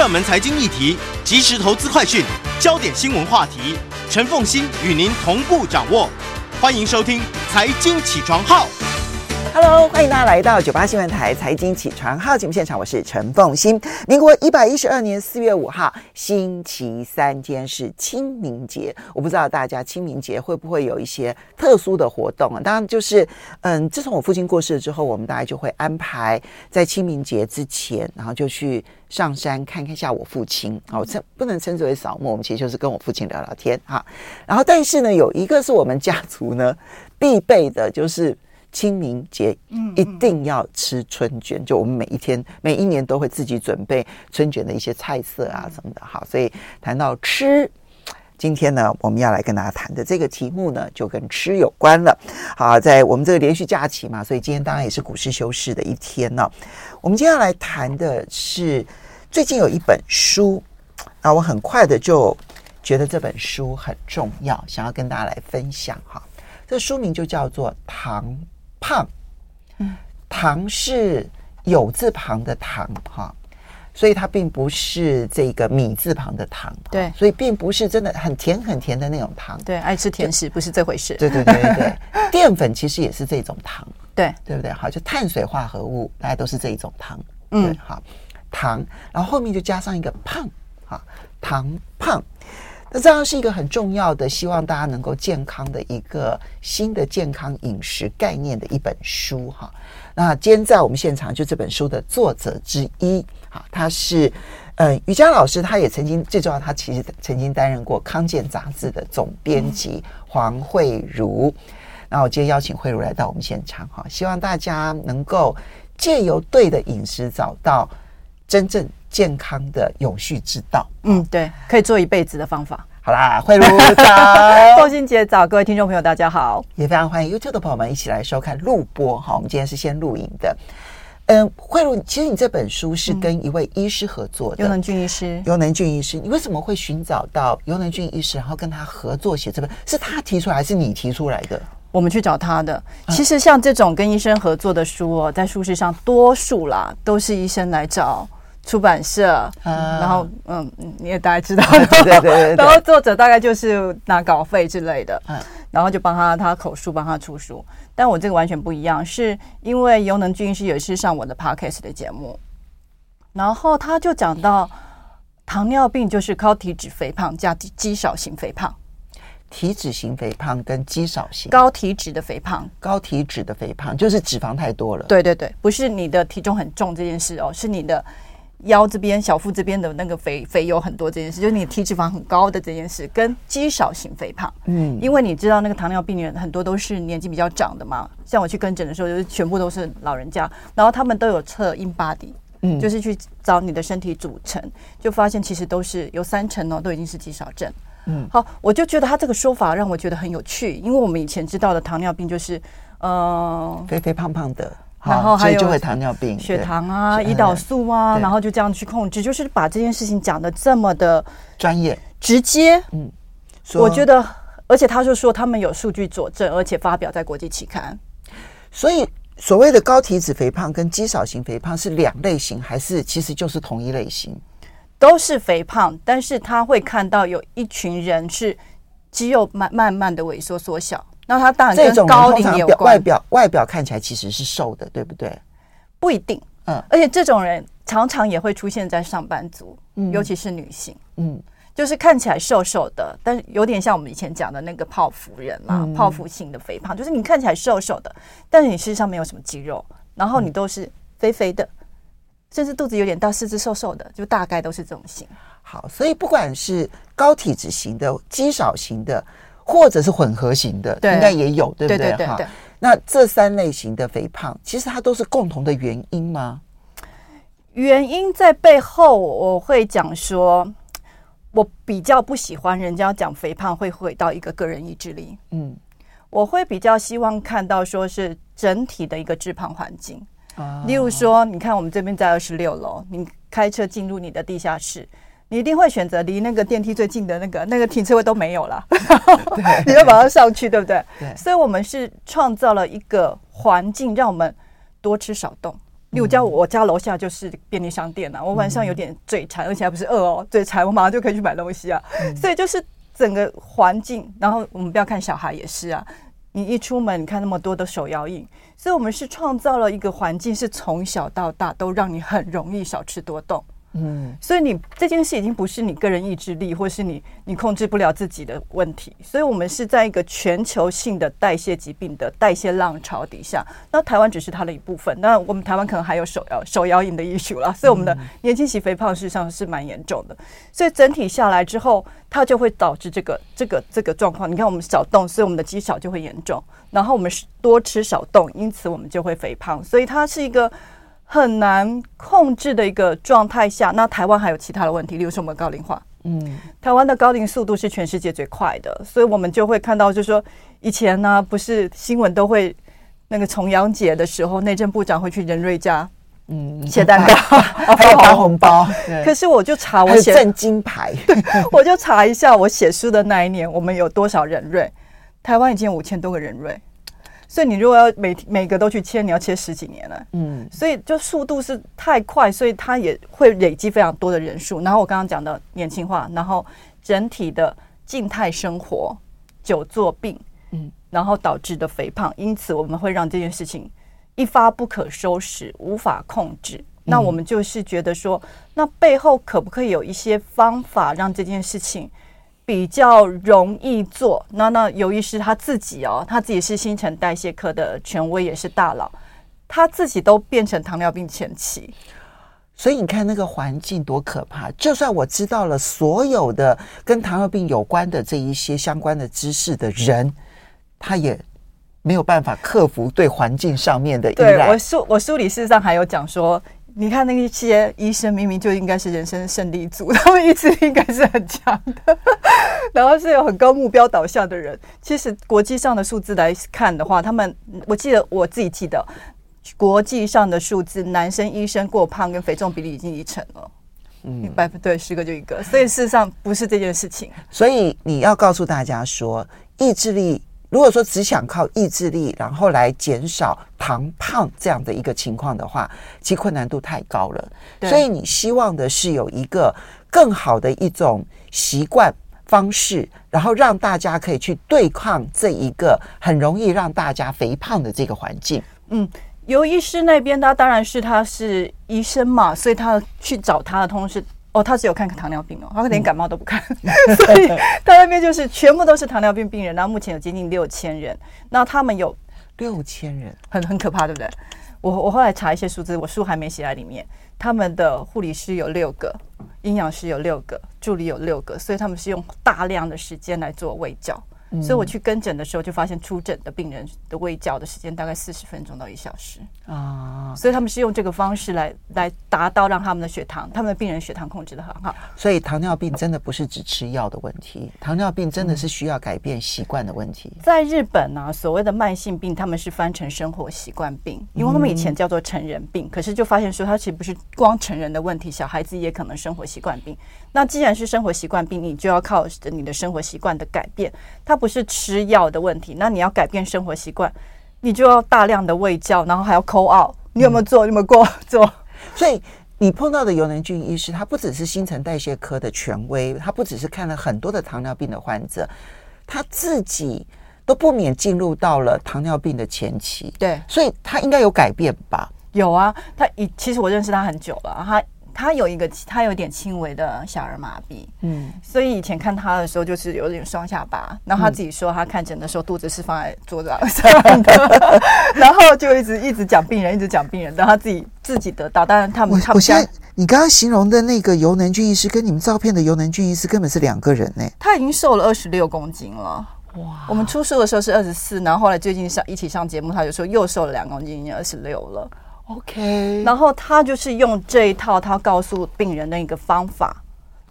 热门财经议题、即时投资快讯、焦点新闻话题，陈凤欣与您同步掌握。欢迎收听《财经起床号》。Hello，欢迎大家来到九八新闻台财经起床号节目现场，我是陈凤欣。民国一百一十二年四月五号，星期三，今天是清明节。我不知道大家清明节会不会有一些特殊的活动啊？当然，就是嗯，自从我父亲过世了之后，我们大概就会安排在清明节之前，然后就去上山看看一下我父亲。好，称不能称之为扫墓，我们其实就是跟我父亲聊聊天哈。然后，但是呢，有一个是我们家族呢必备的，就是。清明节一定要吃春卷，就我们每一天、每一年都会自己准备春卷的一些菜色啊什么的。好，所以谈到吃，今天呢，我们要来跟大家谈的这个题目呢，就跟吃有关了。好，在我们这个连续假期嘛，所以今天当然也是股市休市的一天呢。我们接下来谈的是最近有一本书啊，我很快的就觉得这本书很重要，想要跟大家来分享哈。这书名就叫做《糖》。胖，嗯，糖是有字旁的糖哈，所以它并不是这个米字旁的糖，对，所以并不是真的很甜很甜的那种糖，对，爱吃甜食不是这回事，对对对对对，淀粉其实也是这种糖，对。对不对？好，就碳水化合物大家都是这一种糖，嗯，好，糖，然后后面就加上一个胖，哈，糖胖。那这样是一个很重要的，希望大家能够健康的一个新的健康饮食概念的一本书哈。那今天在我们现场就这本书的作者之一，哈，他是呃瑜伽老师，他也曾经最重要，他其实曾经担任过康健杂志的总编辑黄慧如。那我今天邀请惠如来到我们现场哈，希望大家能够借由对的饮食找到真正健康的永续之道，嗯，对，可以做一辈子的方法。好啦，慧如早，凤馨姐早，各位听众朋友大家好，也非常欢迎 YouTube 的朋友们一起来收看录播。好，我们今天是先录影的。嗯，慧如，其实你这本书是跟一位医师合作的，游能俊医师。尤能俊医师，你为什么会寻找到尤能俊医师，然后跟他合作写这本？是他提出来，还是你提出来的？我们去找他的。其实像这种跟医生合作的书哦，在书市上多数啦，都是医生来找。出版社，嗯、然后嗯，你也大概知道，对对对，对，然后作者大概就是拿稿费之类的，嗯，然后就帮他他口述帮他出书。但我这个完全不一样，是因为尤能俊医师有一次上我的 podcast 的节目，然后他就讲到糖尿病就是高体脂肥胖加肌少型肥胖，体脂型肥胖跟肌少型。高体脂的肥胖，高体脂的肥胖就是脂肪太多了，对对对，不是你的体重很重这件事哦，是你的。腰这边、小腹这边的那个肥肥油很多这件事，就是你体脂肪很高的这件事，跟肌少型肥胖，嗯，因为你知道那个糖尿病人很多都是年纪比较长的嘛，像我去跟诊的时候，就是全部都是老人家，然后他们都有测 InBody，嗯，就是去找你的身体组成，就发现其实都是有三成哦，都已经是肌少症，嗯，好，我就觉得他这个说法让我觉得很有趣，因为我们以前知道的糖尿病就是，嗯、呃，肥肥胖胖的。然后还有就会糖尿病、血糖啊、胰岛素啊，然后就这样去控制，就是把这件事情讲的这么的专业、直接。嗯，我觉得，而且他就说他们有数据佐证，而且发表在国际期刊。所以，所谓的高体脂肥胖跟肌少型肥胖是两类型，还是其实就是同一类型？都是肥胖，但是他会看到有一群人是肌肉慢慢慢的萎缩缩小。那他当然跟高龄有关，外表外表看起来其实是瘦的，对不对？不一定，嗯。而且这种人常常也会出现在上班族，嗯，尤其是女性，嗯，就是看起来瘦瘦的，但是有点像我们以前讲的那个泡芙人嘛，嗯，泡芙型的肥胖，就是你看起来瘦瘦的，但是你实上没有什么肌肉，然后你都是肥肥的，甚至肚子有点大，四肢瘦瘦的，就大概都是这种型。好，所以不管是高体脂型的、肌少型的。或者是混合型的，应该也有，对不对？哈，那这三类型的肥胖，其实它都是共同的原因吗？原因在背后，我会讲说，我比较不喜欢人家讲肥胖会回到一个个人意志力。嗯，我会比较希望看到说是整体的一个致胖环境。啊，例如说，你看我们这边在二十六楼，你开车进入你的地下室。你一定会选择离那个电梯最近的那个 那个停车位都没有了，你要马上上去，对不对？对。所以，我们是创造了一个环境，让我们多吃少动，例如家我家楼下就是便利商店啊，我晚上有点嘴馋，而且还不是饿哦，嘴馋我马上就可以去买东西啊。所以就是整个环境，然后我们不要看小孩也是啊，你一出门你看那么多的手摇饮，所以我们是创造了一个环境，是从小到大都让你很容易少吃多动。嗯，所以你这件事已经不是你个人意志力，或是你你控制不了自己的问题。所以，我们是在一个全球性的代谢疾病的代谢浪潮底下。那台湾只是它的一部分。那我们台湾可能还有手摇手摇饮的 issue 啦。所以，我们的年轻期肥胖事实上是蛮严重的。所以，整体下来之后，它就会导致这个这个这个状况。你看，我们少动，所以我们的肌少就会严重。然后，我们多吃少动，因此我们就会肥胖。所以，它是一个。很难控制的一个状态下，那台湾还有其他的问题，例如说我们高龄化。嗯，台湾的高龄速度是全世界最快的，所以我们就会看到，就是说以前呢，不是新闻都会那个重阳节的时候，内政部长会去仁瑞家，嗯，写蛋糕，还有发红包。可是我就查我写正金牌，我就查一下我写书的那一年，我们有多少仁瑞？台湾已经有五千多个人瑞。所以你如果要每每个都去切，你要切十几年了。嗯，所以就速度是太快，所以它也会累积非常多的人数。然后我刚刚讲的年轻化，然后整体的静态生活、久坐病，嗯，然后导致的肥胖，因此我们会让这件事情一发不可收拾，无法控制。那我们就是觉得说，那背后可不可以有一些方法让这件事情？比较容易做，那那尤医师他自己哦，他自己是新陈代谢科的权威，也是大佬，他自己都变成糖尿病前期，所以你看那个环境多可怕。就算我知道了所有的跟糖尿病有关的这一些相关的知识的人，他也没有办法克服对环境上面的依赖。对，我书我书里事实上还有讲说。你看那些医生，明明就应该是人生胜利组，他们意志力应该是很强的，然后是有很高目标导向的人。其实国际上的数字来看的话，他们我记得我自己记得，国际上的数字，男生医生过胖跟肥重比例已经一成了，嗯，百分对十个就一个，所以事实上不是这件事情。所以你要告诉大家说，意志力。如果说只想靠意志力，然后来减少糖胖这样的一个情况的话，其实困难度太高了。所以你希望的是有一个更好的一种习惯方式，然后让大家可以去对抗这一个很容易让大家肥胖的这个环境。嗯，尤医师那边他当然是他是医生嘛，所以他去找他的同事。哦，他只有看糖尿病哦，他连感冒都不看，嗯、所以他那边就是全部都是糖尿病病人。然后目前有接近六千人，那他们有六千人，很很可怕，对不对？我我后来查一些数字，我书还没写在里面。他们的护理师有六个，营养师有六个，助理有六个，所以他们是用大量的时间来做卫教。所以我去跟诊的时候，就发现出诊的病人的卫教的时间大概四十分钟到一小时啊，所以他们是用这个方式来来达到让他们的血糖，他们的病人血糖控制得很好。所以糖尿病真的不是只吃药的问题，糖尿病真的是需要改变习惯的问题。在日本呢，所谓的慢性病，他们是翻成生活习惯病，因为他们以前叫做成人病，可是就发现说，它其实不是光成人的问题，小孩子也可能生活习惯病。那既然是生活习惯病，你就要靠你的生活习惯的改变，它不是吃药的问题。那你要改变生活习惯，你就要大量的喂教，然后还要 call out。你有没有做？你有没有过 做？所以你碰到的尤能俊医师，他不只是新陈代谢科的权威，他不只是看了很多的糖尿病的患者，他自己都不免进入到了糖尿病的前期。对，所以他应该有改变吧？有啊，他以其实我认识他很久了，他。他有一个，他有点轻微的小儿麻痹，嗯，所以以前看他的时候就是有点双下巴，然后他自己说他看诊的时候肚子是放在桌子上的，然后就一直一直讲病人，一直讲病人，等他自己自己得到。当然他们，他们我现在你刚刚形容的那个尤能俊医师跟你们照片的尤能俊医师根本是两个人呢。他已经瘦了二十六公斤了，哇！我们出书的时候是二十四，然后后来最近上一起上节目，他就说又瘦了两公斤，已经二十六了。OK，然后他就是用这一套，他告诉病人的一个方法，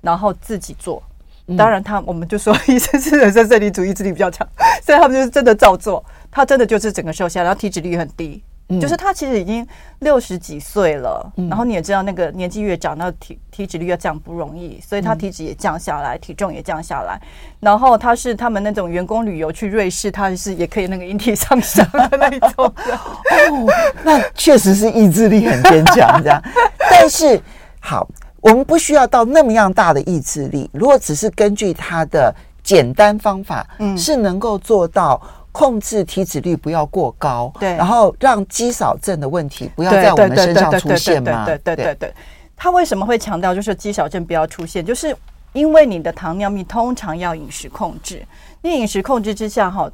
然后自己做。当然，他我们就说 医生是人生胜利组，意志力比较强，所以他们就是真的照做。他真的就是整个瘦下来，然后体脂率很低，嗯、就是他其实已经六十几岁了，嗯、然后你也知道，那个年纪越长，那体体脂率要降不容易，所以他体脂也降下来，嗯、体重也降下来。然后他是他们那种员工旅游去瑞士，他是也可以那个引体向上的那种 哦，那确实是意志力很坚强，这样。但是好，我们不需要到那么样大的意志力，如果只是根据他的简单方法，嗯，是能够做到。控制体脂率不要过高，对，然后让肌少症的问题不要在我们身上出现嘛？对对对对，他为什么会强调就是肌少症不要出现？就是因为你的糖尿病通常要饮食控制，你饮食控制之下哈，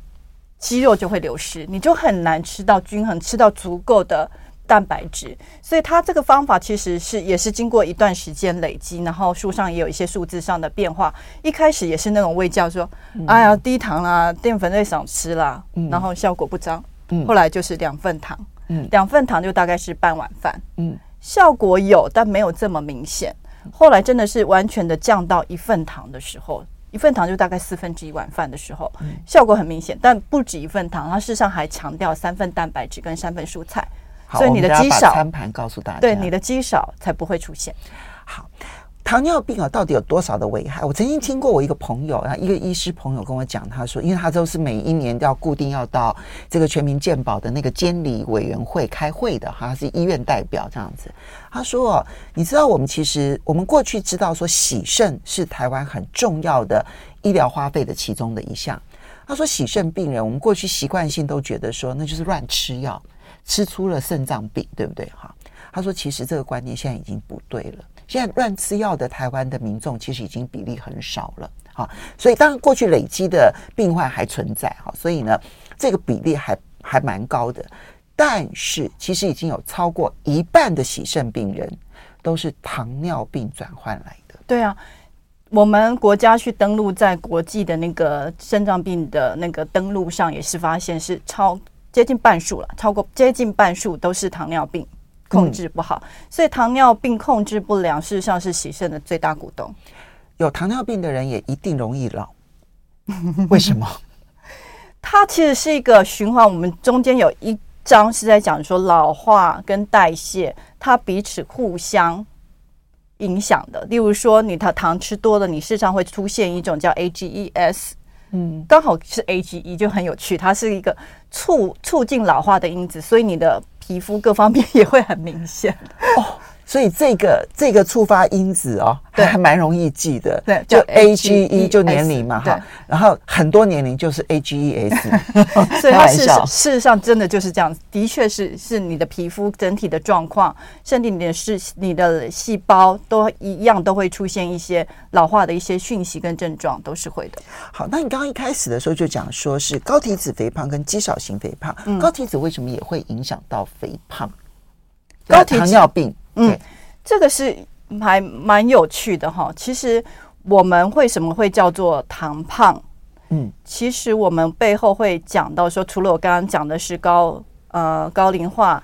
肌肉就会流失，你就很难吃到均衡，吃到足够的。蛋白质，所以它这个方法其实是也是经过一段时间累积，然后书上也有一些数字上的变化。一开始也是那种味教说，嗯、哎呀低糖啦，淀粉类少吃啦，嗯、然后效果不彰。嗯、后来就是两份糖，嗯、两份糖就大概是半碗饭，嗯、效果有，但没有这么明显。后来真的是完全的降到一份糖的时候，一份糖就大概四分之一碗饭的时候，嗯、效果很明显。但不止一份糖，它事实上还强调三份蛋白质跟三份蔬菜。所以你的肌少，餐盘告诉大家，对你的肌少才不会出现。好，糖尿病啊，到底有多少的危害？我曾经听过我一个朋友，啊，一个医师朋友跟我讲，他说，因为他都是每一年都要固定要到这个全民健保的那个监理委员会开会的，哈，他是医院代表这样子。他说，哦你知道我们其实我们过去知道说洗肾是台湾很重要的医疗花费的其中的一项。他说，洗肾病人，我们过去习惯性都觉得说那就是乱吃药。吃出了肾脏病，对不对？哈，他说，其实这个观念现在已经不对了。现在乱吃药的台湾的民众，其实已经比例很少了。哈，所以当然过去累积的病患还存在，哈，所以呢，这个比例还还蛮高的。但是，其实已经有超过一半的洗肾病人都是糖尿病转换来的。对啊，我们国家去登录在国际的那个肾脏病的那个登录上，也是发现是超。接近半数了，超过接近半数都是糖尿病控制不好，嗯、所以糖尿病控制不良，事实上是洗肾的最大股东。有糖尿病的人也一定容易老，为什么？它其实是一个循环。我们中间有一章是在讲说老化跟代谢，它彼此互相影响的。例如说，你的糖吃多了，你事实上会出现一种叫 AGEs。嗯，刚好是 AGE 就很有趣，它是一个促促进老化的因子，所以你的皮肤各方面也会很明显哦。所以这个这个触发因子哦，对还蛮容易记的。对，就 A G E 就年龄嘛哈，然后很多年龄就是 A G E S。所以它事实事实上真的就是这样子，的确是是你的皮肤整体的状况，甚至你的是你的细胞都一样都会出现一些老化的一些讯息跟症状，都是会的。好，那你刚刚一开始的时候就讲说是高体脂肥胖跟肌少型肥胖，嗯、高体脂为什么也会影响到肥胖？高体糖尿病。嗯，这个是还蛮有趣的哈。其实我们为什么会叫做糖胖？嗯，其实我们背后会讲到说，除了我刚刚讲的是高呃高龄化、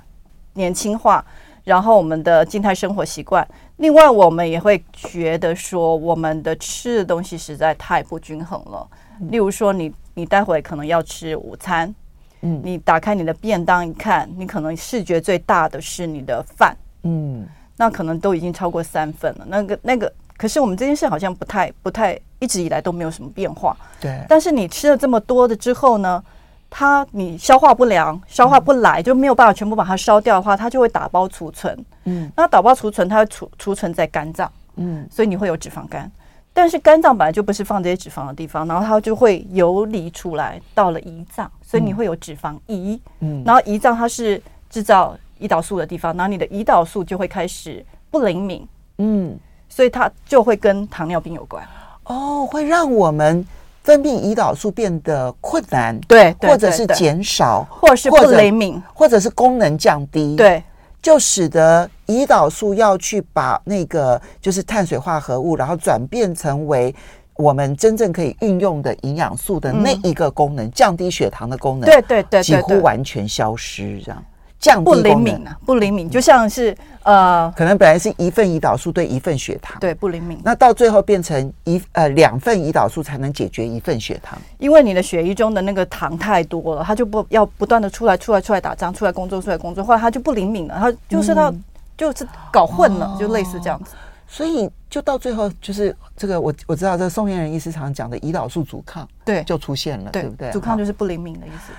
年轻化，然后我们的静态生活习惯，另外我们也会觉得说，我们的吃的东西实在太不均衡了。例如说你，你你待会可能要吃午餐，嗯，你打开你的便当一看，你可能视觉最大的是你的饭。嗯，那可能都已经超过三份了。那个那个，可是我们这件事好像不太不太，一直以来都没有什么变化。对。但是你吃了这么多的之后呢，它你消化不良，消化不来，就没有办法全部把它烧掉的话，它就会打包储存。嗯。那打包储存，它会储储存在肝脏。嗯。所以你会有脂肪肝，但是肝脏本来就不是放这些脂肪的地方，然后它就会游离出来到了胰脏，所以你会有脂肪胰。嗯。然后胰脏它是制造。胰岛素的地方，然后你的胰岛素就会开始不灵敏，嗯，所以它就会跟糖尿病有关。哦，会让我们分泌胰岛素变得困难，对，或者是减少，或者是不灵敏，或者是功能降低，对，就使得胰岛素要去把那个就是碳水化合物，然后转变成为我们真正可以运用的营养素的那一个功能，嗯、降低血糖的功能，对对对，几乎完全消失，这样。降低不灵敏啊，不灵敏，就像是呃，可能本来是一份胰岛素对一份血糖，对，不灵敏，那到最后变成一呃两份胰岛素才能解决一份血糖，因为你的血液中的那个糖太多了，它就不要不断的出来出来出来打仗，出来工作出来工作，后来它就不灵敏了，它就是它、嗯、就是搞混了，哦、就类似这样子，所以就到最后就是这个我我知道这宋晏仁医师常讲的胰岛素阻抗，对，就出现了，对，对不对？阻抗就是不灵敏的意思。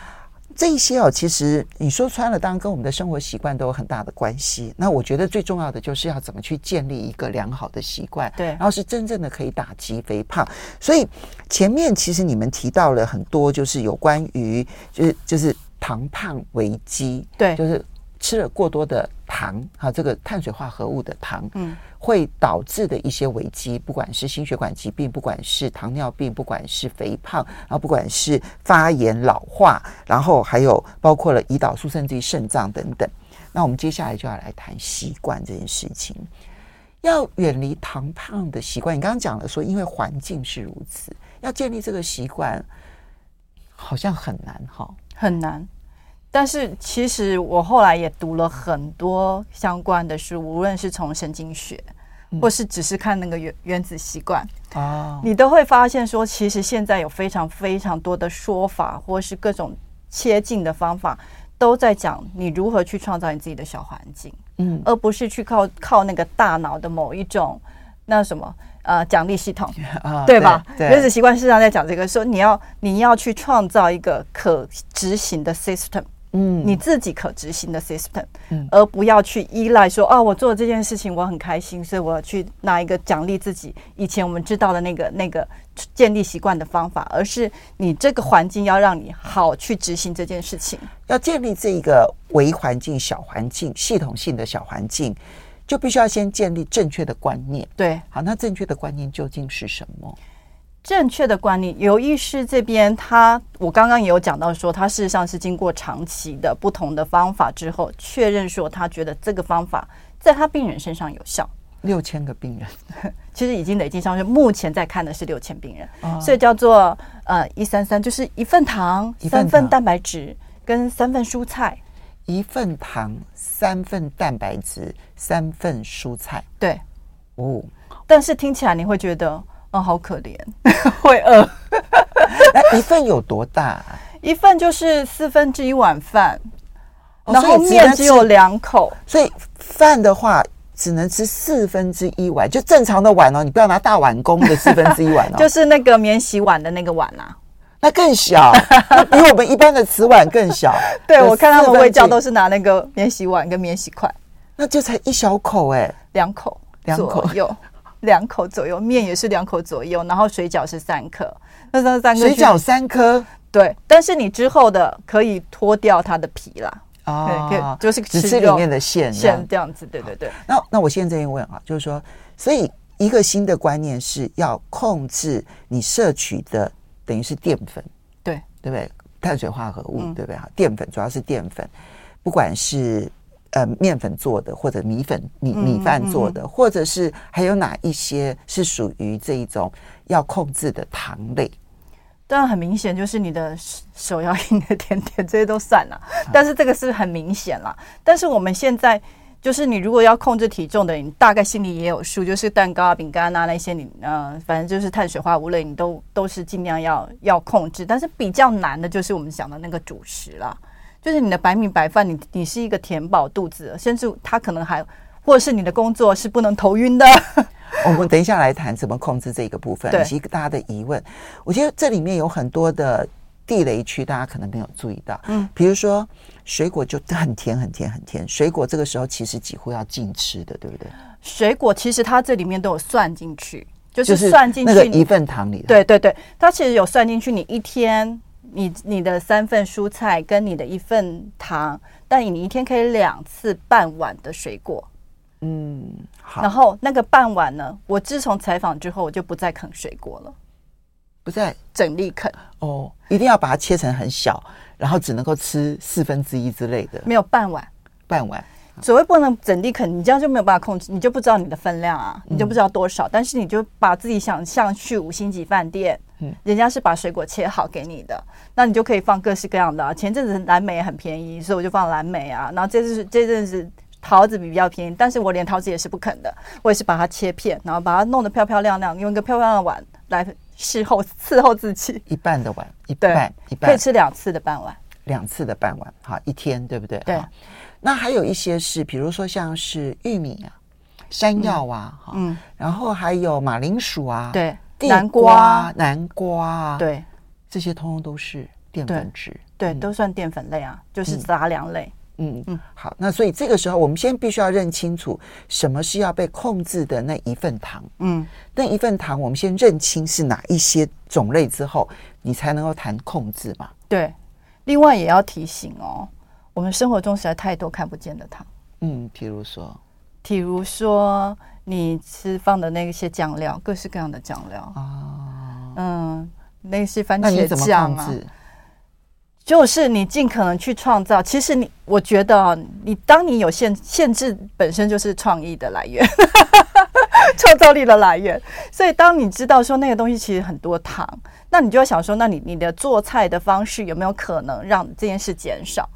这一些哦，其实你说穿了，当然跟我们的生活习惯都有很大的关系。那我觉得最重要的就是要怎么去建立一个良好的习惯，对，然后是真正的可以打击肥胖。所以前面其实你们提到了很多，就是有关于就是就是糖胖危机，对，就是。吃了过多的糖，哈，这个碳水化合物的糖，嗯，会导致的一些危机，不管是心血管疾病，不管是糖尿病，不管是肥胖，然后不管是发炎老化，然后还有包括了胰岛素，甚至于肾脏等等。那我们接下来就要来谈习惯这件事情，要远离糖胖的习惯。你刚刚讲了说，因为环境是如此，要建立这个习惯，好像很难，哈，很难。但是其实我后来也读了很多相关的书，无论是从神经学，或是只是看那个原原子习惯啊，你都会发现说，其实现在有非常非常多的说法，或是各种切近的方法，都在讲你如何去创造你自己的小环境，嗯，而不是去靠靠那个大脑的某一种那什么呃奖励系统 啊，对吧？原子习惯事实上在讲这个，说你要你要去创造一个可执行的 system。嗯，你自己可执行的 system，嗯，而不要去依赖说啊，我做这件事情我很开心，所以我要去拿一个奖励自己。以前我们知道的那个那个建立习惯的方法，而是你这个环境要让你好去执行这件事情。要建立这一个微环境、小环境、系统性的小环境，就必须要先建立正确的观念。对，好，那正确的观念究竟是什么？正确的观念，尤医师这边他，我刚刚也有讲到说，他事实上是经过长期的不同的方法之后，确认说他觉得这个方法在他病人身上有效。六千个病人，其实已经累计上去，目前在看的是六千病人，哦、所以叫做呃一三三，就是一份糖，一份糖三份蛋白质跟三份蔬菜，一份糖，三份蛋白质，三份蔬菜。对，哦，但是听起来你会觉得。哦，好可怜，会饿。那一份有多大啊？一份就是四分之一碗饭，哦，然后面只有两口，所以饭的话只能吃四分之一碗，就正常的碗哦，你不要拿大碗公的四分之一碗哦，就是那个免洗碗的那个碗啊，那更小，那比我们一般的瓷碗更小。对，我看他们会教都是拿那个免洗碗跟免洗筷，那就才一小口哎，两口，两口有。两口左右，面也是两口左右，然后水饺是三颗，那三三个水饺三颗，对，但是你之后的可以脱掉它的皮啦，哦，可以就是吃只吃里面的馅馅这样子，对对对。那那我现在这边问啊，就是说，所以一个新的观念是要控制你摄取的，等于是淀粉，对对不对？碳水化合物，嗯、对不对？哈，淀粉主要是淀粉，不管是。呃，面粉做的，或者米粉、米米饭做的，或者是还有哪一些是属于这一种要控制的糖类？当然很明显，就是你的手摇饮的甜点这些都算了，但是这个是很明显了。但是我们现在就是，你如果要控制体重的，你大概心里也有数，就是蛋糕啊、饼干啊那些，你呃，反正就是碳水化合物类，你都都是尽量要要控制。但是比较难的就是我们讲的那个主食了。就是你的白米白饭，你你是一个填饱肚子，甚至他可能还，或者是你的工作是不能头晕的。我们等一下来谈怎么控制这个部分，以及大家的疑问。我觉得这里面有很多的地雷区，大家可能没有注意到。嗯，比如说水果就很甜很甜很甜，水果这个时候其实几乎要禁吃的，对不对？水果其实它这里面都有算进去，就是算进去那个一份糖里。对对对，它其实有算进去，你一天。你你的三份蔬菜跟你的一份糖，但你一天可以两次半碗的水果，嗯，好。然后那个半碗呢，我自从采访之后，我就不再啃水果了，不再整粒啃。哦，一定要把它切成很小，然后只能够吃四分之一之类的。没有半碗，半碗。所谓不能整地啃，你这样就没有办法控制，你就不知道你的分量啊，你就不知道多少。嗯，但是你就把自己想象去五星级饭店。嗯，人家是把水果切好给你的，那你就可以放各式各样的啊。前阵子蓝莓也很便宜，所以我就放蓝莓啊。然后这次这阵子桃子比较便宜，但是我连桃子也是不啃的，我也是把它切片，然后把它弄得漂漂亮亮，用一个漂漂亮的碗来侍候伺候自己。一半的碗，一半一半，可以吃两次的半碗，两次的半碗，好，一天对不对？对。那还有一些是，比如说像是玉米啊、山药啊，哈，嗯，然后还有马铃薯啊，对，南瓜、南瓜啊，对，这些通通都是淀粉质，对，都算淀粉类啊，就是杂粮类。嗯嗯，好，那所以这个时候我们先必须要认清楚什么是要被控制的那一份糖，嗯，那一份糖我们先认清是哪一些种类之后，你才能够谈控制嘛。对，另外也要提醒哦。我们生活中实在太多看不见的糖，嗯，比如说，比如说你吃放的那些酱料，各式各样的酱料啊，哦、嗯，那些番茄酱啊，就是你尽可能去创造。其实你，我觉得啊，你当你有限限制，本身就是创意的来源，创造力的来源。所以，当你知道说那个东西其实很多糖，那你就要想说，那你你的做菜的方式有没有可能让这件事减少？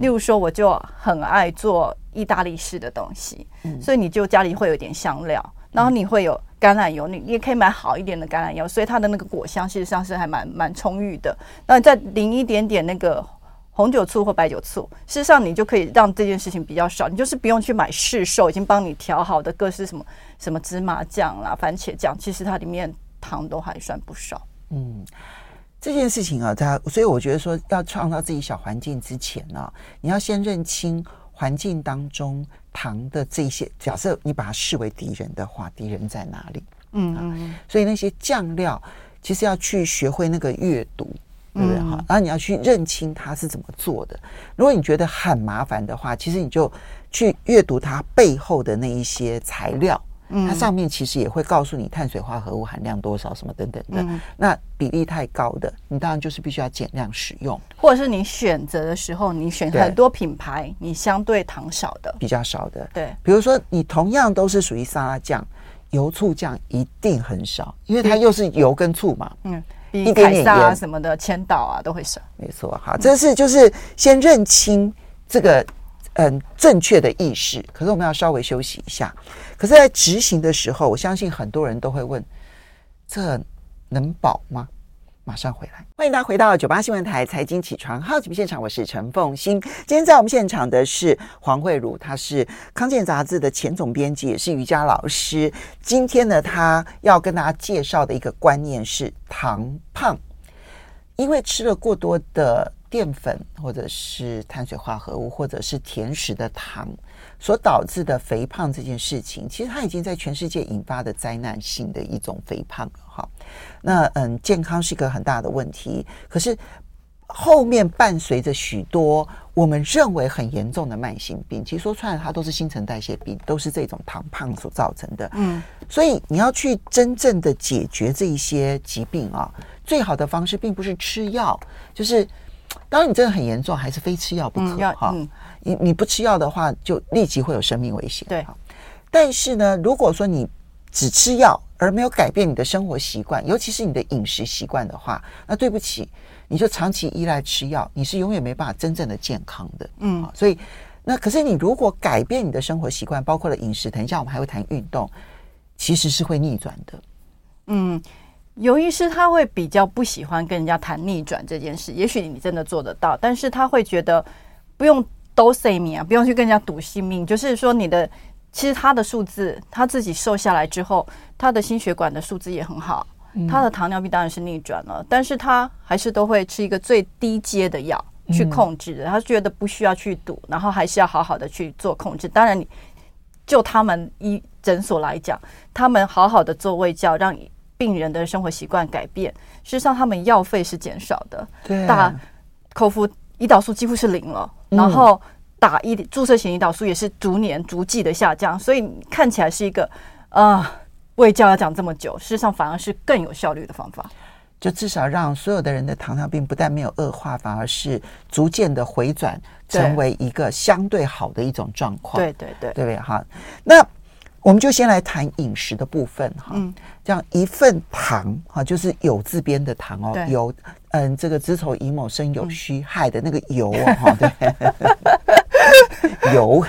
例如说，我就很爱做意大利式的东西，嗯、所以你就家里会有点香料，然后你会有橄榄油，你你也可以买好一点的橄榄油，所以它的那个果香事实上是还蛮蛮充裕的。那再淋一点点那个红酒醋或白酒醋，事实上你就可以让这件事情比较少，你就是不用去买市售已经帮你调好的各式什么什么芝麻酱啦、番茄酱，其实它里面糖都还算不少。嗯。这件事情啊，它所以我觉得说，要创造自己小环境之前呢、啊，你要先认清环境当中糖的这些。假设你把它视为敌人的话，敌人在哪里？嗯嗯、啊。所以那些酱料，其实要去学会那个阅读，对不对？哈、嗯，然后你要去认清它是怎么做的。如果你觉得很麻烦的话，其实你就去阅读它背后的那一些材料。它上面其实也会告诉你碳水化合物含量多少，什么等等的。嗯、那比例太高的，你当然就是必须要减量使用，或者是你选择的时候，你选很多品牌，你相对糖少的，比较少的。对，比如说你同样都是属于沙拉酱，油醋酱一定很少，因为它又是油跟醋嘛。嗯，一凯撒啊什么的千岛啊都会少。没错，好，这是就是先认清这个。嗯，正确的意识。可是我们要稍微休息一下。可是，在执行的时候，我相信很多人都会问：这能保吗？马上回来，欢迎大家回到九八新闻台财经起床好奇现场，我是陈凤欣。今天在我们现场的是黄惠如，她是康健杂志的前总编辑，也是瑜伽老师。今天呢，她要跟大家介绍的一个观念是糖胖，因为吃了过多的。淀粉或者是碳水化合物或者是甜食的糖所导致的肥胖这件事情，其实它已经在全世界引发的灾难性的一种肥胖了哈。那嗯，健康是一个很大的问题，可是后面伴随着许多我们认为很严重的慢性病，其实说穿了它都是新陈代谢病，都是这种糖胖所造成的。嗯，所以你要去真正的解决这一些疾病啊，最好的方式并不是吃药，就是。当然，你真的很严重，还是非吃药不可哈。嗯，你你不吃药的话，就立即会有生命危险。对，但是呢，如果说你只吃药而没有改变你的生活习惯，尤其是你的饮食习惯的话，那对不起，你就长期依赖吃药，你是永远没办法真正的健康的。嗯，所以那可是你如果改变你的生活习惯，包括了饮食，等一下我们还会谈运动，其实是会逆转的。嗯。尤医师他会比较不喜欢跟人家谈逆转这件事，也许你真的做得到，但是他会觉得不用都 say 你啊，不用去跟人家赌性命。就是说，你的其实他的数字，他自己瘦下来之后，他的心血管的数字也很好，他的糖尿病当然是逆转了，但是他还是都会吃一个最低阶的药去控制的。他觉得不需要去赌，然后还是要好好的去做控制。当然，你就他们医诊所来讲，他们好好的做胃教，让你。病人的生活习惯改变，事实上他们药费是减少的，对，打口服胰岛素几乎是零了，嗯、然后打一注射型胰岛素也是逐年逐季的下降，所以看起来是一个啊，卫教要讲这么久，事实上反而是更有效率的方法，就至少让所有的人的糖尿病不但没有恶化，反而是逐渐的回转，成为一个相对好的一种状况，对对对，对不对？哈，那。我们就先来谈饮食的部分哈。嗯，这样一份糖哈，就是有字边的糖哦，有嗯，这个子丑寅卯申酉戌亥的那个油哦哈，对，油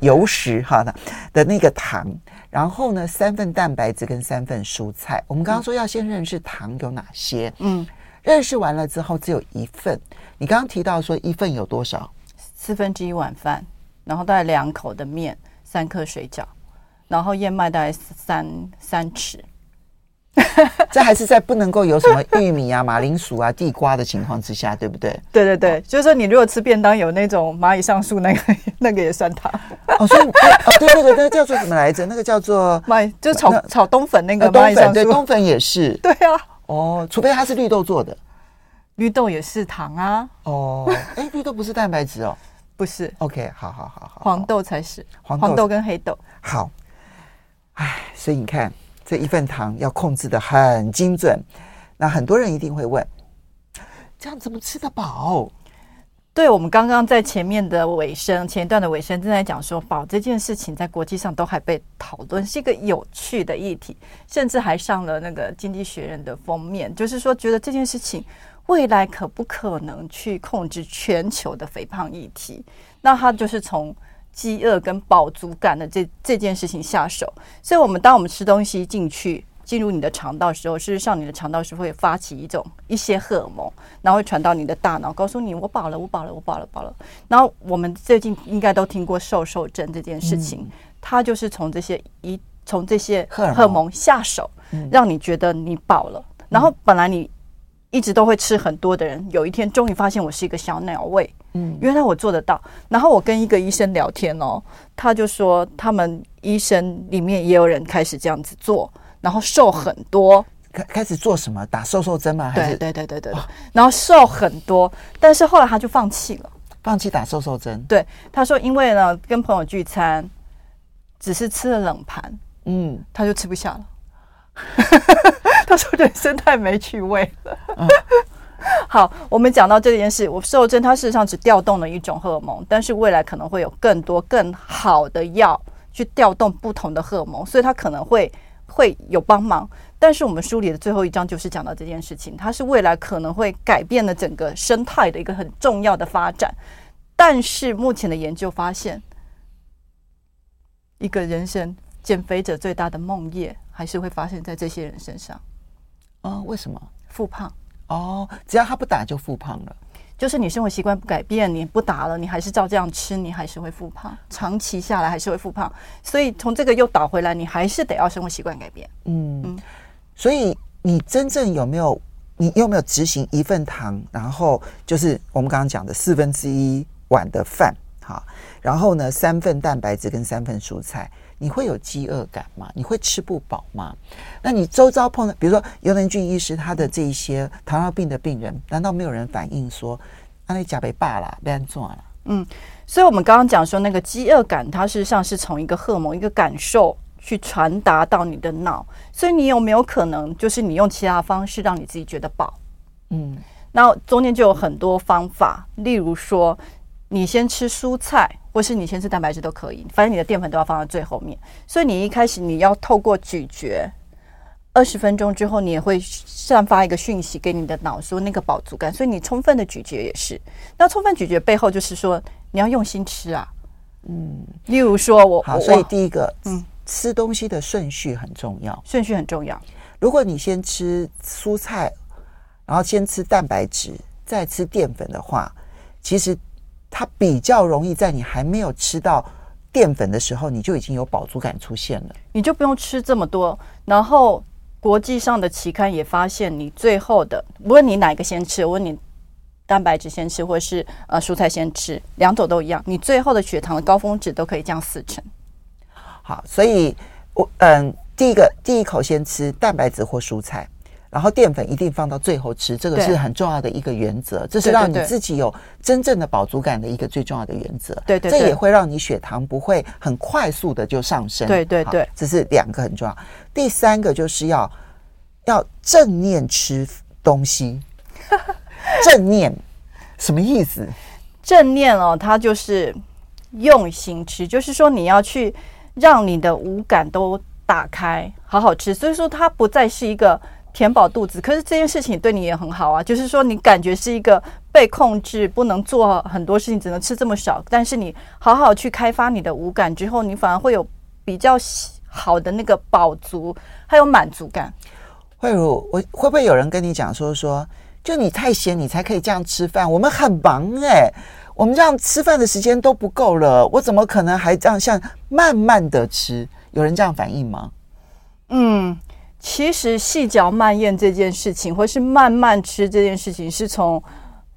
油食哈的的那个糖。然后呢，三份蛋白质跟三份蔬菜。我们刚刚说要先认识糖有哪些，嗯，认识完了之后只有一份。你刚刚提到说一份有多少？四分之一碗饭，然后大概两口的面，三颗水饺，然后燕麦大概三三尺。这还是在不能够有什么玉米啊、马铃薯啊、地瓜的情况之下，对不对？对对对，就是说你如果吃便当有那种蚂蚁上树，那个 那个也算糖。哦，所以哦，对，那个那个叫做什么来着？那个叫做蚂蚁，就是炒炒冬粉那个蚂蚁上树。对，冬粉也是。对啊。哦，除非它是绿豆做的。绿豆也是糖啊。哦，哎，绿豆不是蛋白质哦。不是。OK，好好好好。黄豆才是。黄豆跟黑豆。好。哎，所以你看。这一份糖要控制得很精准，那很多人一定会问：这样怎么吃得饱？对，我们刚刚在前面的尾声，前一段的尾声正在讲说，饱这件事情在国际上都还被讨论，是一个有趣的议题，甚至还上了那个《经济学人》的封面，就是说觉得这件事情未来可不可能去控制全球的肥胖议题？那他就是从。饥饿跟饱足感的这这件事情下手，所以，我们当我们吃东西进去进入你的肠道的时候，事实上你的肠道是会发起一种一些荷尔蒙，然后会传到你的大脑，告诉你我饱了，我饱了，我饱了，饱了。然后我们最近应该都听过瘦瘦症这件事情，它就是从这些一从这些荷尔蒙下手，让你觉得你饱了。然后本来你一直都会吃很多的人，有一天终于发现我是一个小鸟胃。嗯，原来我做得到。然后我跟一个医生聊天哦，他就说他们医生里面也有人开始这样子做，然后瘦很多。开开始做什么？打瘦瘦针吗？还是对对对对对。然后瘦很多，但是后来他就放弃了，放弃打瘦瘦针。对，他说因为呢，跟朋友聚餐，只是吃了冷盘，嗯，他就吃不下了。他说人生太没趣味了。嗯 好，我们讲到这件事，我瘦针它事实上只调动了一种荷尔蒙，但是未来可能会有更多更好的药去调动不同的荷尔蒙，所以它可能会会有帮忙。但是我们书里的最后一章就是讲到这件事情，它是未来可能会改变了整个生态的一个很重要的发展。但是目前的研究发现，一个人生减肥者最大的梦魇还是会发生在这些人身上。啊、哦，为什么？复胖。哦，只要他不打就复胖了，就是你生活习惯不改变，你不打了，你还是照这样吃，你还是会复胖，长期下来还是会复胖。所以从这个又倒回来，你还是得要生活习惯改变。嗯嗯，所以你真正有没有，你有没有执行一份糖，然后就是我们刚刚讲的四分之一碗的饭，哈，然后呢三份蛋白质跟三份蔬菜。你会有饥饿感吗？你会吃不饱吗？那你周遭碰到，比如说尤能俊医师，他的这一些糖尿病的病人，难道没有人反映说，那你加被罢了，被人做了？嗯，所以我们刚刚讲说，那个饥饿感，它事实上是从一个荷尔蒙、一个感受去传达到你的脑。所以你有没有可能，就是你用其他方式让你自己觉得饱？嗯，那中间就有很多方法，例如说，你先吃蔬菜。或是你先吃蛋白质都可以，反正你的淀粉都要放到最后面。所以你一开始你要透过咀嚼，二十分钟之后你也会散发一个讯息给你的脑，说那个饱足感。所以你充分的咀嚼也是。那充分咀嚼背后就是说你要用心吃啊。嗯，例如说我好，所以第一个，嗯，吃东西的顺序很重要，顺序很重要。如果你先吃蔬菜，然后先吃蛋白质，再吃淀粉的话，其实。它比较容易在你还没有吃到淀粉的时候，你就已经有饱足感出现了，你就不用吃这么多。然后国际上的期刊也发现，你最后的，无论你哪个先吃，无论你蛋白质先吃，或者是呃蔬菜先吃，两种都一样，你最后的血糖的高峰值都可以降四成。好，所以我嗯，第一个第一口先吃蛋白质或蔬菜。然后淀粉一定放到最后吃，这个是很重要的一个原则，这是让你自己有真正的饱足感的一个最重要的原则。对对，这也会让你血糖不会很快速的就上升。对对对，这是两个很重要。第三个就是要要正念吃东西。正念什么意思？正念哦，它就是用心吃，就是说你要去。让你的五感都打开，好好吃。所以说，它不再是一个填饱肚子，可是这件事情对你也很好啊。就是说，你感觉是一个被控制，不能做很多事情，只能吃这么少。但是你好好去开发你的五感之后，你反而会有比较好的那个饱足，还有满足感。慧茹，我会不会有人跟你讲说说，就你太闲，你才可以这样吃饭？我们很忙哎、欸。我们这样吃饭的时间都不够了，我怎么可能还这样像慢慢的吃？有人这样反应吗？嗯，其实细嚼慢咽这件事情，或是慢慢吃这件事情，是从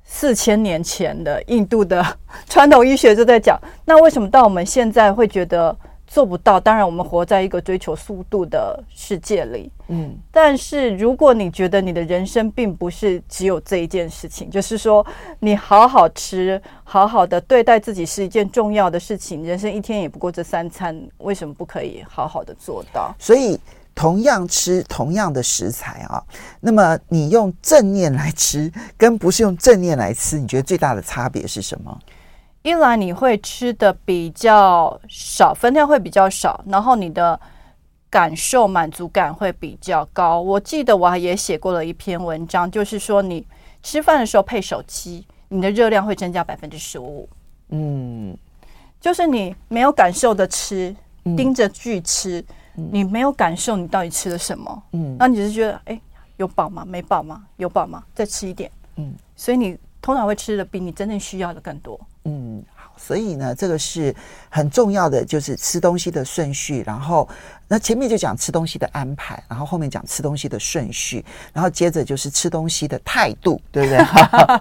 四千年前的印度的传统医学就在讲。那为什么到我们现在会觉得？做不到，当然我们活在一个追求速度的世界里，嗯，但是如果你觉得你的人生并不是只有这一件事情，就是说你好好吃，好好的对待自己是一件重要的事情，人生一天也不过这三餐，为什么不可以好好的做到？所以同样吃同样的食材啊，那么你用正念来吃，跟不是用正念来吃，你觉得最大的差别是什么？一来你会吃的比较少，分量会比较少，然后你的感受满足感会比较高。我记得我也写过了一篇文章，就是说你吃饭的时候配手机，你的热量会增加百分之十五。嗯，就是你没有感受的吃，盯着剧吃，嗯、你没有感受你到底吃了什么。嗯，那你只是觉得，哎，有饱吗？没饱吗？有饱吗？再吃一点。嗯，所以你通常会吃的比你真正需要的更多。嗯，好，所以呢，这个是很重要的，就是吃东西的顺序。然后，那前面就讲吃东西的安排，然后后面讲吃东西的顺序，然后接着就是吃东西的态度，对不对？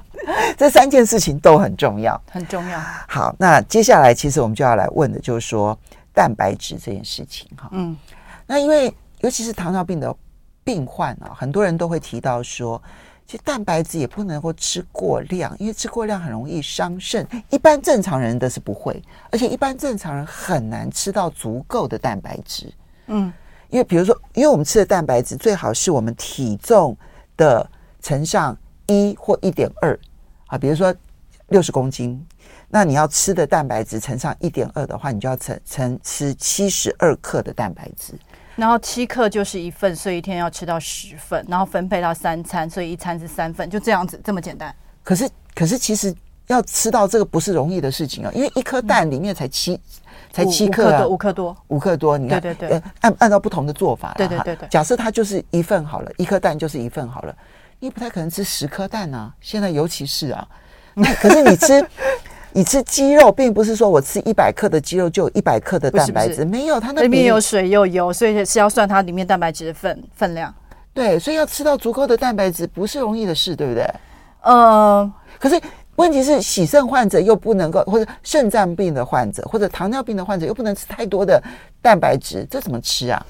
这三件事情都很重要，很重要。好，那接下来其实我们就要来问的就是说蛋白质这件事情哈。嗯，那因为尤其是糖尿病的病患啊，很多人都会提到说。其实蛋白质也不能够吃过量，因为吃过量很容易伤肾。一般正常人的是不会，而且一般正常人很难吃到足够的蛋白质。嗯，因为比如说，因为我们吃的蛋白质最好是我们体重的乘上一或一点二啊。比如说六十公斤，那你要吃的蛋白质乘上一点二的话，你就要乘乘吃七十二克的蛋白质。然后七克就是一份，所以一天要吃到十份，然后分配到三餐，所以一餐是三份，就这样子，这么简单。可是，可是其实要吃到这个不是容易的事情啊，因为一颗蛋里面才七，嗯、才七克啊，五克多，五克多。你看，对对对，按按照不同的做法，对对对对。假设它就是一份好了，一颗蛋就是一份好了，你不太可能吃十颗蛋啊。现在尤其是啊，那可是你吃。你吃鸡肉，并不是说我吃一百克的鸡肉就有一百克的蛋白质，不是不是没有，它那里面有水又油，所以是要算它里面蛋白质的分分量。对，所以要吃到足够的蛋白质不是容易的事，对不对？呃，可是问题是，洗肾患者又不能够，或者肾脏病的患者，或者糖尿病的患者又不能吃太多的蛋白质，这怎么吃啊？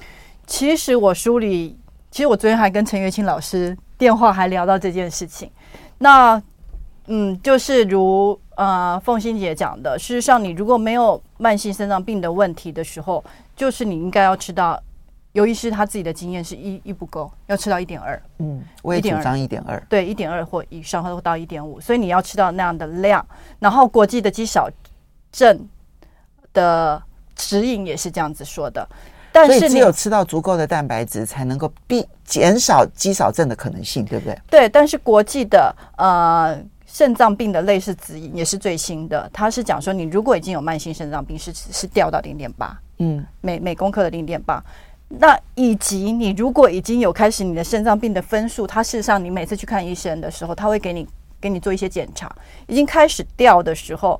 其实我书里，其实我昨天还跟陈月清老师电话还聊到这件事情。那嗯，就是如。呃，凤欣姐讲的，事实上，你如果没有慢性肾脏病的问题的时候，就是你应该要吃到，尤医师他自己的经验是一一不够，要吃到一点二。嗯，我也主张一点二，对，一点二或以上，或到一点五，所以你要吃到那样的量。然后国际的肌少症的指引也是这样子说的，但是只有吃到足够的蛋白质，才能够避减少肌少症的可能性，对不对？对，但是国际的呃。肾脏病的类似指引也是最新的，它是讲说，你如果已经有慢性肾脏病，是是掉到零点八，嗯，每每公克的零点八。那以及你如果已经有开始你的肾脏病的分数，它事实上你每次去看医生的时候，他会给你给你做一些检查，已经开始掉的时候。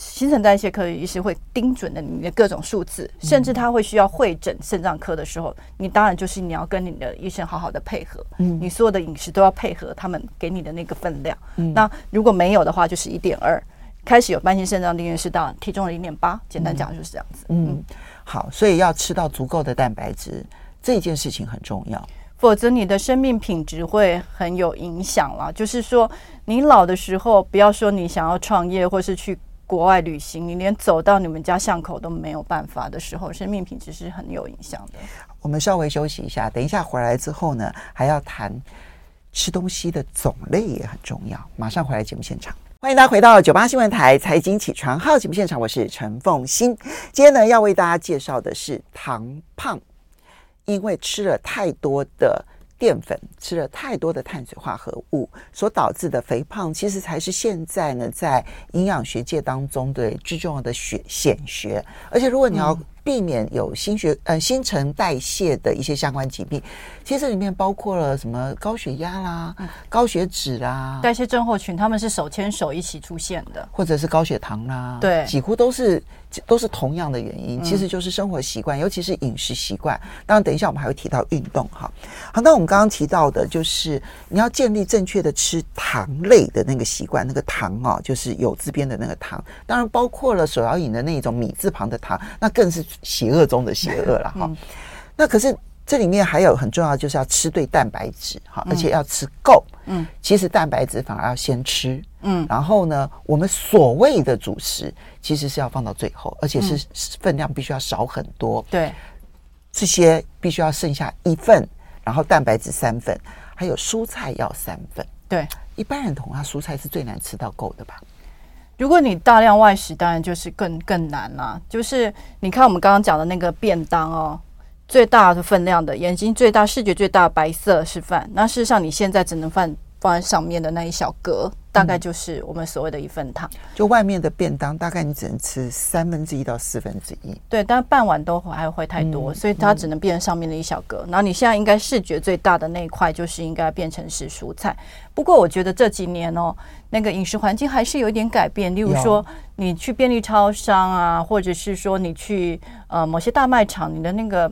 新陈代谢科医师会盯准的你的各种数字，甚至他会需要会诊肾脏科的时候，你当然就是你要跟你的医生好好的配合，嗯，你所有的饮食都要配合他们给你的那个分量。嗯，那如果没有的话，就是一点二，开始有慢性肾脏病是到体重的零点八，简单讲就是这样子。嗯，嗯，好，所以要吃到足够的蛋白质，这件事情很重要，否则你的生命品质会很有影响了。就是说，你老的时候，不要说你想要创业或是去。国外旅行，你连走到你们家巷口都没有办法的时候，生命品质是很有影响的。我们稍微休息一下，等一下回来之后呢，还要谈吃东西的种类也很重要。马上回来节目现场。欢迎大家回到九八新闻台财经起床号节目现场，我是陈凤欣。今天呢，要为大家介绍的是糖胖，因为吃了太多的淀粉，吃了太多的碳水化合物所导致的肥胖，其实才是现在呢在营养学界当中的最重要的学显学。而且，如果你要避免有心血呃新陈代谢的一些相关疾病，其实这里面包括了什么高血压啦、嗯、高血脂啦、代谢症候群，他们是手牵手一起出现的，或者是高血糖啦，对，几乎都是都是同样的原因，其实就是生活习惯，嗯、尤其是饮食习惯。当然，等一下我们还会提到运动哈。好，那我们刚刚提到的就是你要建立正确的吃糖类的那个习惯，那个糖啊，就是有字边的那个糖，当然包括了手摇饮的那种米字旁的糖，那更是。邪恶中的邪恶了哈，嗯、那可是这里面还有很重要，就是要吃对蛋白质哈，而且要吃够。嗯，其实蛋白质反而要先吃。嗯，然后呢，我们所谓的主食其实是要放到最后，而且是分量必须要少很多。对、嗯，这些必须要剩下一份，然后蛋白质三份，还有蔬菜要三份。对，一般人同样蔬菜是最难吃到够的吧？如果你大量外食，当然就是更更难啦、就是你看我们刚刚讲的那个便当哦，最大的分量的，眼睛最大、视觉最大白色是饭，那事实上你现在只能放放在上面的那一小格。大概就是我们所谓的一份糖，就外面的便当，大概你只能吃三分之一到四分之一。对，但半碗都还会太多，嗯、所以它只能变成上面的一小格。然后你现在应该视觉最大的那一块，就是应该变成是蔬菜。不过我觉得这几年哦，那个饮食环境还是有一点改变。例如说，你去便利超商啊，或者是说你去呃某些大卖场，你的那个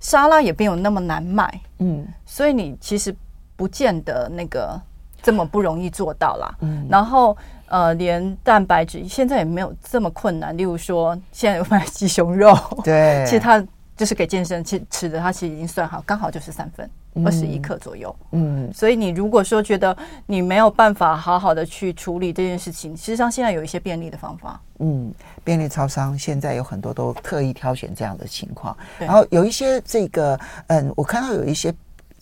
沙拉也没有那么难买。嗯，所以你其实不见得那个。这么不容易做到啦，嗯，然后呃，连蛋白质现在也没有这么困难。例如说，现在有卖鸡胸肉，对，其实它就是给健身吃吃的，它其实已经算好，刚好就是三分，二十一克左右，嗯。所以你如果说觉得你没有办法好好的去处理这件事情，实际上现在有一些便利的方法，嗯，便利超商现在有很多都特意挑选这样的情况，然后有一些这个，嗯，我看到有一些。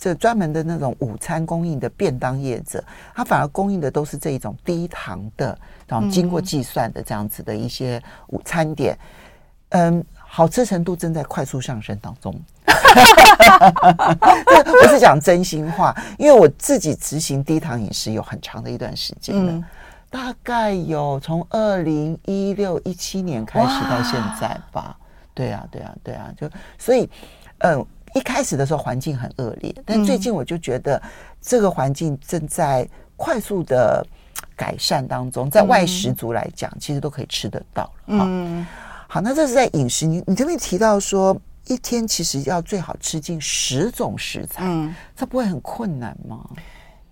这专门的那种午餐供应的便当业者，他反而供应的都是这一种低糖的，然后经过计算的这样子的一些午餐点，嗯，好吃程度正在快速上升当中。我是讲真心话，因为我自己执行低糖饮食有很长的一段时间了，嗯、大概有从二零一六一七年开始到现在吧。对啊，对啊，对啊，就所以，嗯。一开始的时候环境很恶劣，但最近我就觉得这个环境正在快速的改善当中。在外食族来讲，其实都可以吃得到了。嗯，好，那这是在饮食，你你这边提到说，一天其实要最好吃进十种食材，嗯，这不会很困难吗？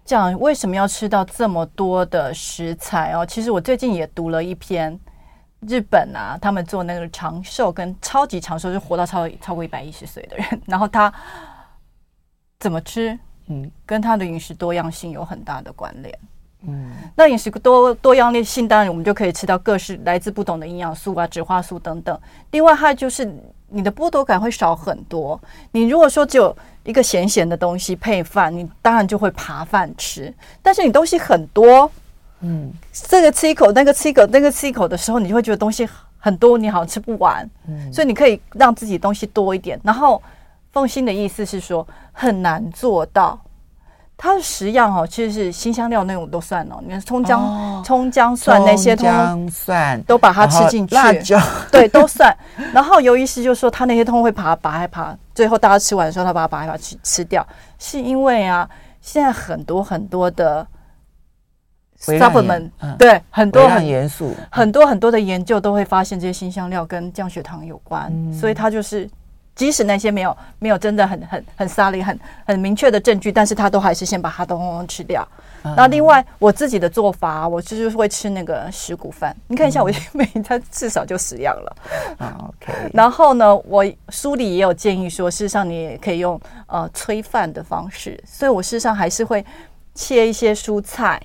讲为什么要吃到这么多的食材哦？其实我最近也读了一篇。日本啊，他们做那个长寿跟超级长寿，就活到超超过一百一十岁的人，然后他怎么吃，嗯，跟他的饮食多样性有很大的关联，嗯，那饮食多多样性，当然我们就可以吃到各式来自不同的营养素啊、植化素等等。另外，还有就是你的剥夺感会少很多。你如果说只有一个咸咸的东西配饭，你当然就会扒饭吃，但是你东西很多。嗯，这个吃一口，那个吃一口，那个吃一口的时候，你就会觉得东西很多，你好像吃不完。嗯，所以你可以让自己东西多一点。然后凤心的意思是说很难做到，它的十样哦，其实是辛香料那种都算哦。你看葱姜、哦、葱姜蒜那些，葱姜蒜都把它吃进去，辣椒对都算。然后尤医师就说他那些通会把它拔一拔，最后大家吃完的时候，他把它拔一拔去吃掉，是因为啊，现在很多很多的。Supplement 对很多很严肃，很多很多的研究都会发现这些新香料跟降血糖有关，嗯、所以它就是即使那些没有没有真的很很很 solid 很很明确的证据，但是他都还是先把它都吃掉。嗯、那另外我自己的做法，我就是会吃那个石谷饭，你看一下，我每一餐至少就十样了。嗯、OK，然后呢，我书里也有建议说，事实上你也可以用呃炊饭的方式，所以我事实上还是会切一些蔬菜。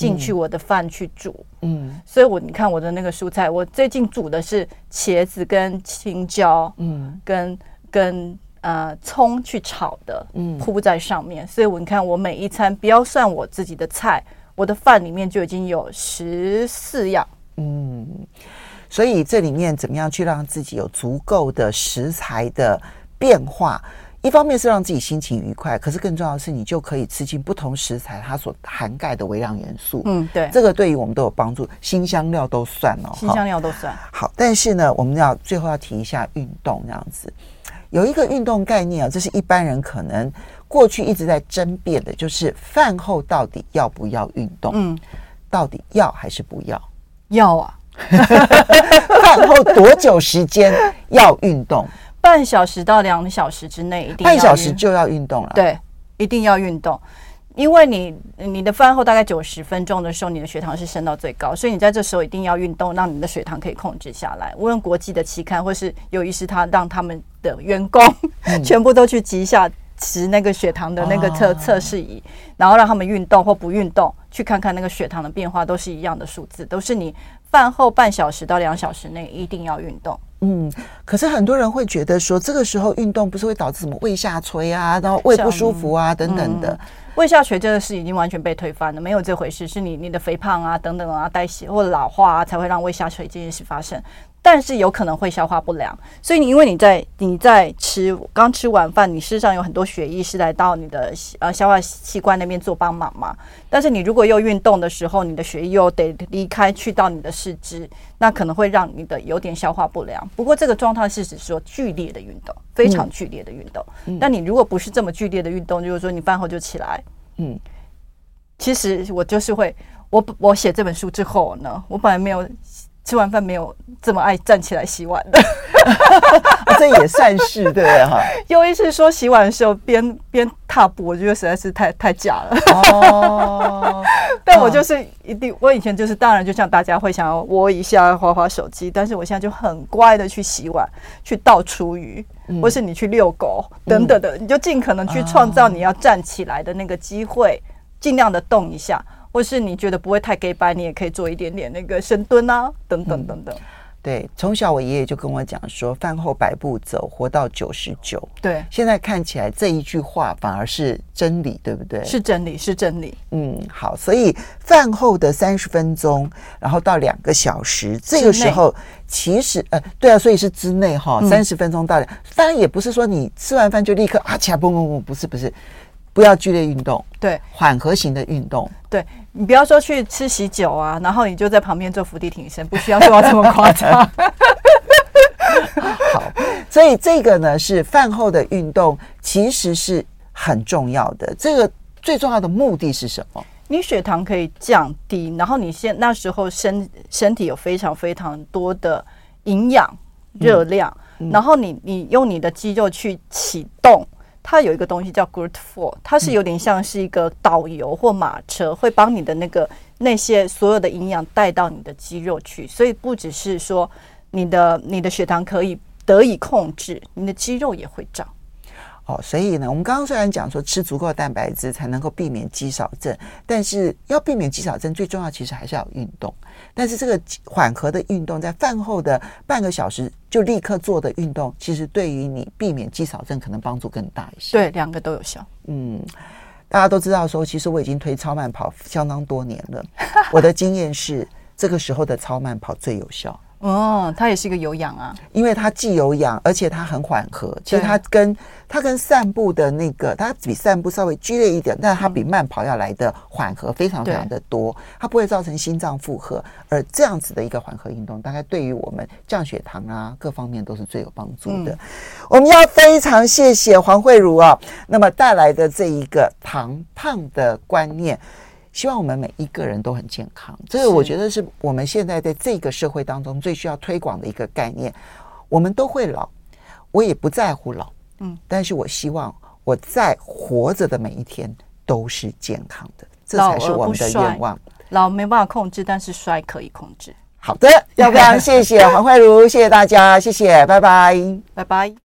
进去我的饭去煮，嗯，所以我你看我的那个蔬菜，我最近煮的是茄子跟青椒，嗯，跟跟呃葱去炒的，嗯，铺在上面，所以我你看我每一餐不要算我自己的菜，我的饭里面就已经有十四样。嗯，所以这里面怎么样去让自己有足够的食材的变化？一方面是让自己心情愉快，可是更重要的是，你就可以吃进不同食材它所涵盖的微量元素。嗯，对，这个对于我们都有帮助。新香料都算哦，新香料都算。好，但是呢，我们要最后要提一下运动这样子，有一个运动概念啊，这是一般人可能过去一直在争辩的，就是饭后到底要不要运动？嗯，到底要还是不要？要啊！饭后多久时间要运动？半小时到两小时之内，一定要半小时就要运动了。对，一定要运动，因为你你的饭后大概九十分钟的时候，你的血糖是升到最高，所以你在这时候一定要运动，让你的血糖可以控制下来。无论国际的期刊或是有医师，他让他们的员工、嗯、全部都去集下持那个血糖的那个测测试仪，然后让他们运动或不运动，去看看那个血糖的变化，都是一样的数字，都是你饭后半小时到两小时内一定要运动。嗯，可是很多人会觉得说，这个时候运动不是会导致什么胃下垂啊，然后胃不舒服啊等等的。胃下垂这个事已经完全被推翻了，没有这回事，是你你的肥胖啊等等啊代谢或老化啊才会让胃下垂这件事发生。但是有可能会消化不良，所以你因为你在你在吃刚吃完饭，你事实上有很多血液是来到你的呃消化器官那边做帮忙嘛。但是你如果又运动的时候，你的血液又得离开去到你的四肢，那可能会让你的有点消化不良。不过这个状态是指说剧烈的运动，非常剧烈的运动。嗯，但你如果不是这么剧烈的运动，就是说你饭后就起来，嗯，其实我就是会，我我写这本书之后呢，我本来没有。吃完饭没有这么爱站起来洗碗的，这也算是对哈。有一次说洗碗的时候边边踏步，我觉得实在是太太假了。哦，但我就是一定，我以前就是当然就像大家会想要窝一下滑滑手机，但是我现在就很乖的去洗碗、去倒厨余，嗯、或是你去遛狗等等的，嗯、你就尽可能去创造你要站起来的那个机会，尽量的动一下。或是你觉得不会太 gay 掰，你也可以做一点点那个深蹲啊，等等等等。嗯、对，从小我爷爷就跟我讲说，饭后百步走，活到九十九。对，现在看起来这一句话反而是真理，对不对？是真理，是真理。嗯，好，所以饭后的三十分钟，然后到两个小时，这个时候其实呃，对啊，所以是之内哈，三十分钟到两，嗯、当然也不是说你吃完饭就立刻啊起来蹦蹦蹦，不是不是。不要剧烈运动，对，缓和型的运动。对，你不要说去吃喜酒啊，然后你就在旁边做伏地挺身，不需要做到这么夸张。好，所以这个呢是饭后的运动，其实是很重要的。这个最重要的目的是什么？你血糖可以降低，然后你现那时候身身体有非常非常多的营养热量，嗯嗯、然后你你用你的肌肉去启动。它有一个东西叫 Good For，它是有点像是一个导游或马车，会帮你的那个那些所有的营养带到你的肌肉去，所以不只是说你的你的血糖可以得以控制，你的肌肉也会长。哦，所以呢，我们刚刚虽然讲说吃足够的蛋白质才能够避免肌少症，但是要避免肌少症，最重要其实还是要运动。但是这个缓和的运动，在饭后的半个小时就立刻做的运动，其实对于你避免肌少症可能帮助更大一些。对，两个都有效。嗯，大家都知道说，其实我已经推超慢跑相当多年了。我的经验是，这个时候的超慢跑最有效。哦，它也是一个有氧啊，因为它既有氧，而且它很缓和。其实它跟它跟散步的那个，它比散步稍微剧烈一点，但是它比慢跑要来的缓和非常非常的多。它不会造成心脏负荷，而这样子的一个缓和运动，大概对于我们降血糖啊各方面都是最有帮助的。嗯、我们要非常谢谢黄慧茹啊，那么带来的这一个糖胖的观念。希望我们每一个人都很健康，这个我觉得是我们现在在这个社会当中最需要推广的一个概念。我们都会老，我也不在乎老，嗯，但是我希望我在活着的每一天都是健康的，这才是我们的愿望。老没办法控制，但是衰可以控制。好的，要非常谢谢黄慧茹，谢谢大家，谢谢，拜拜，拜拜。